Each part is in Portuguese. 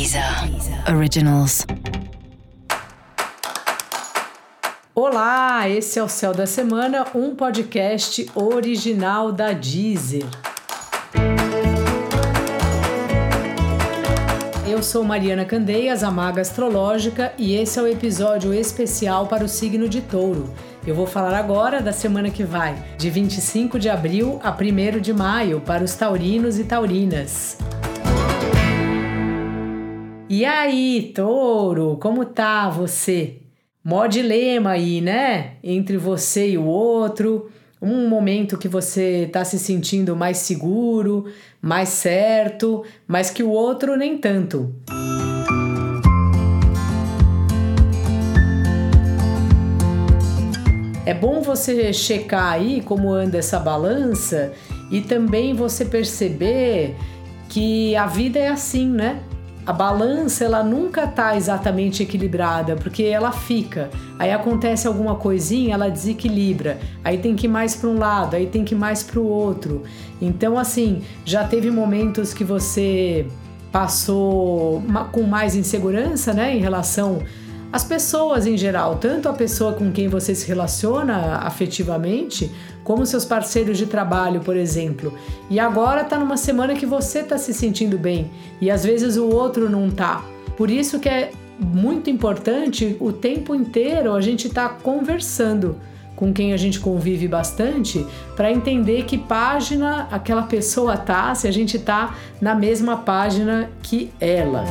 Deezer Originals. Olá, esse é o Céu da Semana, um podcast original da Deezer. Eu sou Mariana Candeias, a Maga Astrológica, e esse é o episódio especial para o signo de Touro. Eu vou falar agora da semana que vai, de 25 de abril a 1 de maio, para os taurinos e taurinas. E aí, touro, como tá você? Mó dilema aí, né? Entre você e o outro. Um momento que você tá se sentindo mais seguro, mais certo, mas que o outro nem tanto. É bom você checar aí como anda essa balança e também você perceber que a vida é assim, né? A balança ela nunca tá exatamente equilibrada, porque ela fica. Aí acontece alguma coisinha, ela desequilibra. Aí tem que ir mais para um lado, aí tem que ir mais para o outro. Então assim, já teve momentos que você passou com mais insegurança, né, em relação as pessoas em geral, tanto a pessoa com quem você se relaciona afetivamente, como seus parceiros de trabalho, por exemplo. E agora tá numa semana que você tá se sentindo bem e às vezes o outro não tá. Por isso que é muito importante o tempo inteiro a gente tá conversando com quem a gente convive bastante para entender que página aquela pessoa tá, se a gente tá na mesma página que ela.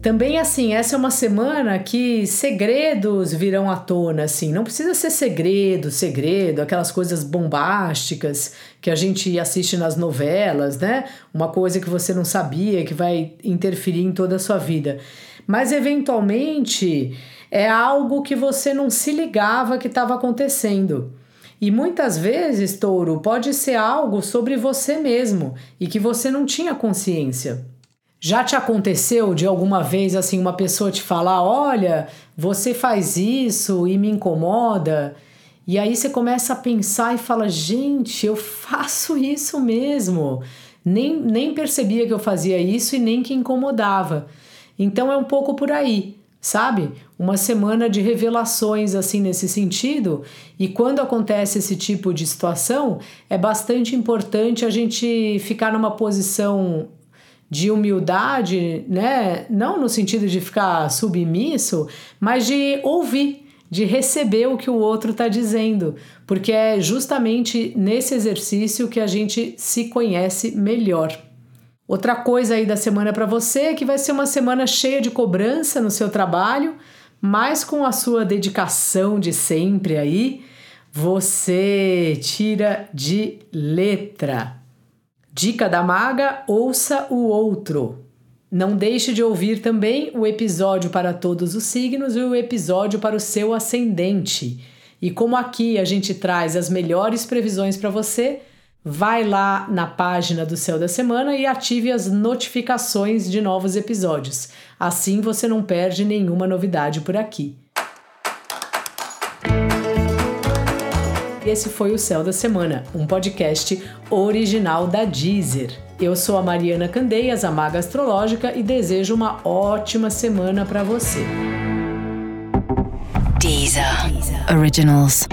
Também assim, essa é uma semana que segredos virão à tona, assim, não precisa ser segredo, segredo, aquelas coisas bombásticas que a gente assiste nas novelas, né? Uma coisa que você não sabia que vai interferir em toda a sua vida. Mas eventualmente é algo que você não se ligava que estava acontecendo. E muitas vezes, touro, pode ser algo sobre você mesmo e que você não tinha consciência. Já te aconteceu de alguma vez assim uma pessoa te falar: "Olha, você faz isso e me incomoda"? E aí você começa a pensar e fala: "Gente, eu faço isso mesmo". Nem, nem percebia que eu fazia isso e nem que incomodava. Então é um pouco por aí, sabe? Uma semana de revelações assim nesse sentido. E quando acontece esse tipo de situação, é bastante importante a gente ficar numa posição de humildade, né? Não no sentido de ficar submisso, mas de ouvir, de receber o que o outro está dizendo, porque é justamente nesse exercício que a gente se conhece melhor. Outra coisa aí da semana para você é que vai ser uma semana cheia de cobrança no seu trabalho, mas com a sua dedicação de sempre aí, você tira de letra. Dica da maga: ouça o outro. Não deixe de ouvir também o episódio para todos os signos e o episódio para o seu ascendente. E como aqui a gente traz as melhores previsões para você, vai lá na página do Céu da Semana e ative as notificações de novos episódios. Assim você não perde nenhuma novidade por aqui. Esse foi o Céu da Semana, um podcast original da Deezer. Eu sou a Mariana Candeias, a Maga Astrológica, e desejo uma ótima semana para você. Deezer. Deezer. Originals.